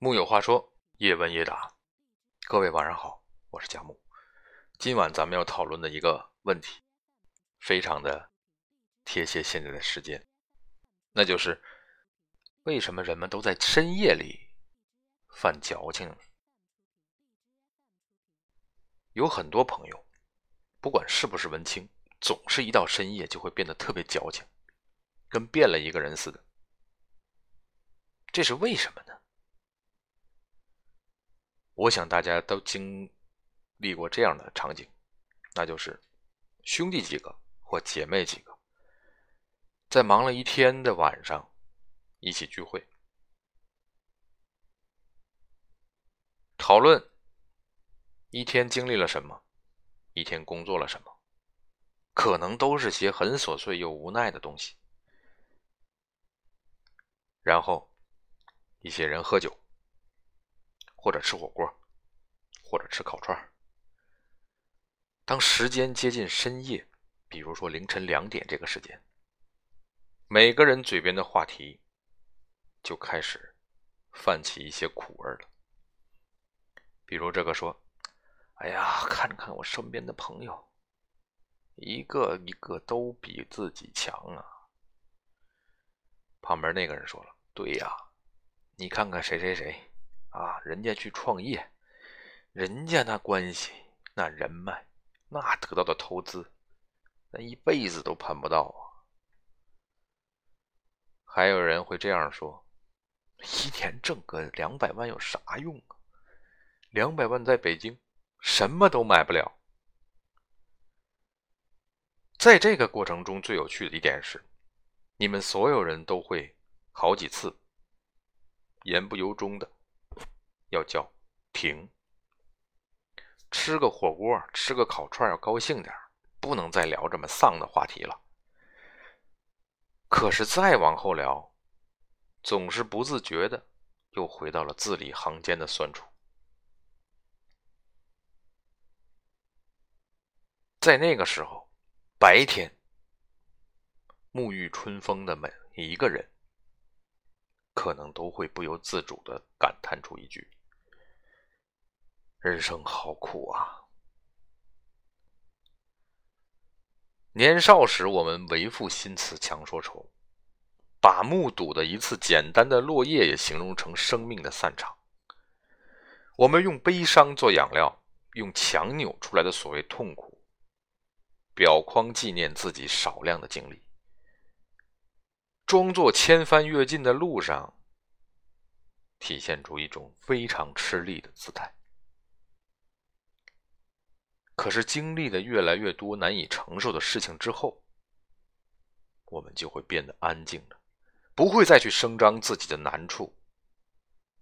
木有话说，叶问叶答。各位晚上好，我是佳木。今晚咱们要讨论的一个问题，非常的贴切现在的时间，那就是为什么人们都在深夜里犯矫情？有很多朋友，不管是不是文青，总是一到深夜就会变得特别矫情，跟变了一个人似的。这是为什么呢？我想大家都经历过这样的场景，那就是兄弟几个或姐妹几个，在忙了一天的晚上一起聚会，讨论一天经历了什么，一天工作了什么，可能都是些很琐碎又无奈的东西。然后一些人喝酒。或者吃火锅，或者吃烤串当时间接近深夜，比如说凌晨两点这个时间，每个人嘴边的话题就开始泛起一些苦味了。比如这个说：“哎呀，看看我身边的朋友，一个一个都比自己强啊。”旁边那个人说了：“对呀，你看看谁谁谁。”啊，人家去创业，人家那关系、那人脉、那得到的投资，那一辈子都攀不到啊！还有人会这样说：一年挣个两百万有啥用啊？两百万在北京什么都买不了。在这个过程中，最有趣的一点是，你们所有人都会好几次言不由衷的。要叫停，吃个火锅，吃个烤串，要高兴点不能再聊这么丧的话题了。可是再往后聊，总是不自觉的又回到了字里行间的酸楚。在那个时候，白天沐浴春风的每一个人，可能都会不由自主的感叹出一句。人生好苦啊！年少时，我们为赋新词强说愁，把目睹的一次简单的落叶也形容成生命的散场。我们用悲伤做养料，用强扭出来的所谓痛苦，表框纪念自己少量的经历，装作千帆越尽的路上，体现出一种非常吃力的姿态。可是经历的越来越多难以承受的事情之后，我们就会变得安静了，不会再去声张自己的难处，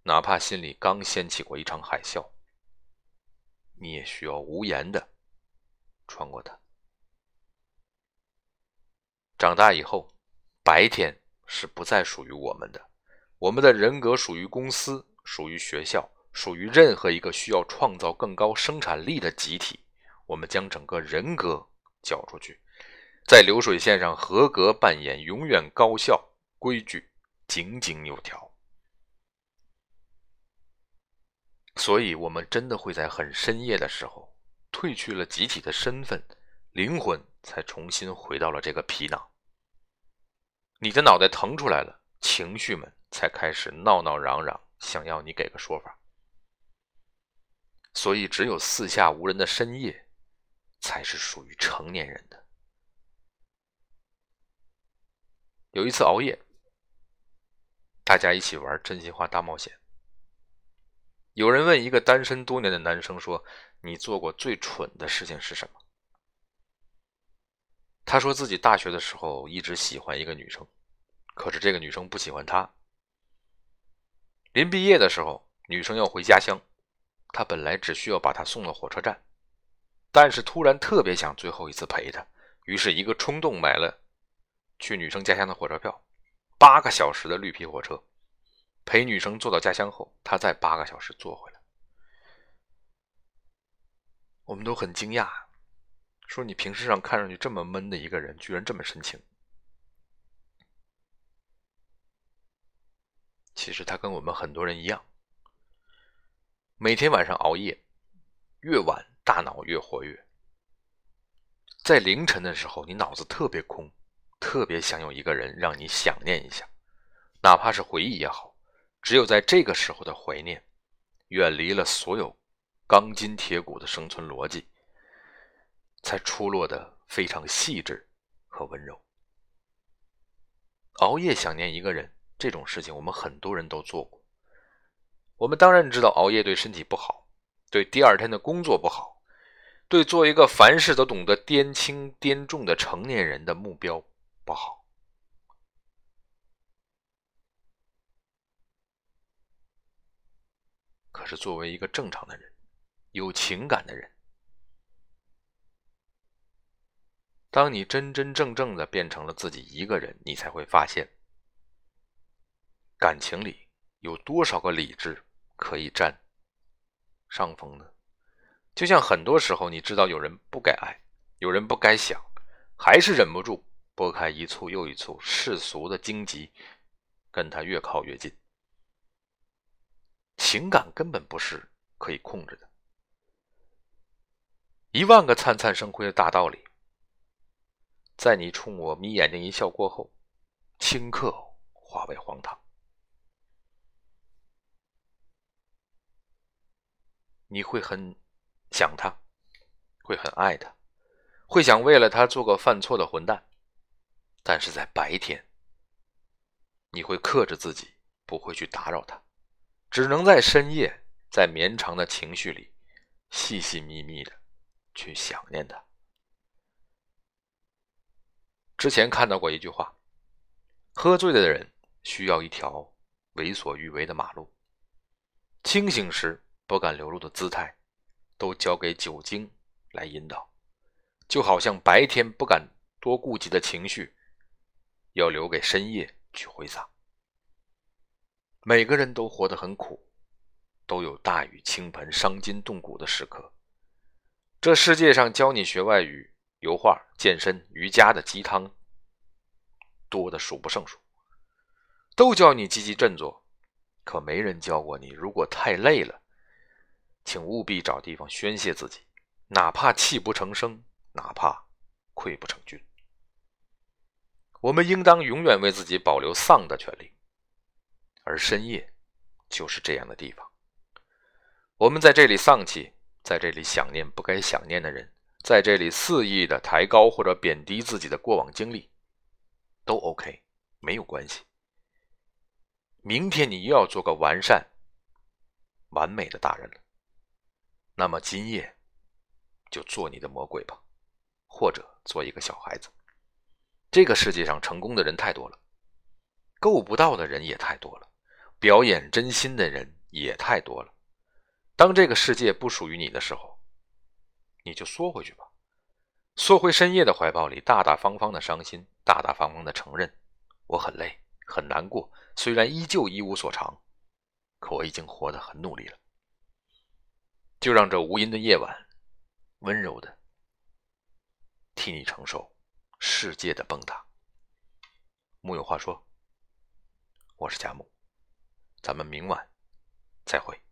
哪怕心里刚掀起过一场海啸，你也需要无言的穿过它。长大以后，白天是不再属于我们的，我们的人格属于公司，属于学校，属于任何一个需要创造更高生产力的集体。我们将整个人格交出去，在流水线上合格扮演永远高效、规矩、井井有条。所以，我们真的会在很深夜的时候，褪去了集体的身份，灵魂才重新回到了这个皮囊。你的脑袋腾出来了，情绪们才开始闹闹嚷嚷，想要你给个说法。所以，只有四下无人的深夜。才是属于成年人的。有一次熬夜，大家一起玩真心话大冒险。有人问一个单身多年的男生说：“你做过最蠢的事情是什么？”他说自己大学的时候一直喜欢一个女生，可是这个女生不喜欢他。临毕业的时候，女生要回家乡，他本来只需要把她送到火车站。但是突然特别想最后一次陪她，于是一个冲动买了去女生家乡的火车票，八个小时的绿皮火车，陪女生坐到家乡后，他再八个小时坐回来。我们都很惊讶，说你平时上看上去这么闷的一个人，居然这么深情。其实他跟我们很多人一样，每天晚上熬夜，越晚大脑越活跃。在凌晨的时候，你脑子特别空，特别想有一个人让你想念一下，哪怕是回忆也好。只有在这个时候的怀念，远离了所有钢筋铁骨的生存逻辑，才出落得非常细致和温柔。熬夜想念一个人这种事情，我们很多人都做过。我们当然知道熬夜对身体不好，对第二天的工作不好，对做一个凡事都懂得掂轻掂重的成年人的目标不好。可是，作为一个正常的人，有情感的人，当你真真正正的变成了自己一个人，你才会发现，感情里有多少个理智可以占上风呢？就像很多时候，你知道有人不该爱，有人不该想，还是忍不住拨开一簇又一簇世俗的荆棘，跟他越靠越近。情感根本不是可以控制的。一万个灿灿生辉的大道理，在你冲我眯眼睛一笑过后，顷刻化为荒唐。你会很想他，会很爱他，会想为了他做个犯错的混蛋，但是在白天，你会克制自己，不会去打扰他。只能在深夜，在绵长的情绪里，细细密密的去想念他。之前看到过一句话：喝醉的人需要一条为所欲为的马路，清醒时不敢流露的姿态，都交给酒精来引导。就好像白天不敢多顾及的情绪，要留给深夜去挥洒。每个人都活得很苦，都有大雨倾盆、伤筋动骨的时刻。这世界上教你学外语、油画、健身、瑜伽的鸡汤多的数不胜数，都教你积极振作，可没人教过你：如果太累了，请务必找地方宣泄自己，哪怕泣不成声，哪怕溃不成军。我们应当永远为自己保留丧的权利。而深夜，就是这样的地方。我们在这里丧气，在这里想念不该想念的人，在这里肆意的抬高或者贬低自己的过往经历，都 OK，没有关系。明天你又要做个完善、完美的大人了，那么今夜就做你的魔鬼吧，或者做一个小孩子。这个世界上成功的人太多了，够不到的人也太多了。表演真心的人也太多了。当这个世界不属于你的时候，你就缩回去吧，缩回深夜的怀抱里，大大方方的伤心，大大方方的承认我很累，很难过。虽然依旧一无所长，可我已经活得很努力了。就让这无垠的夜晚，温柔的替你承受世界的崩塌。木有话说，我是贾木。咱们明晚再会。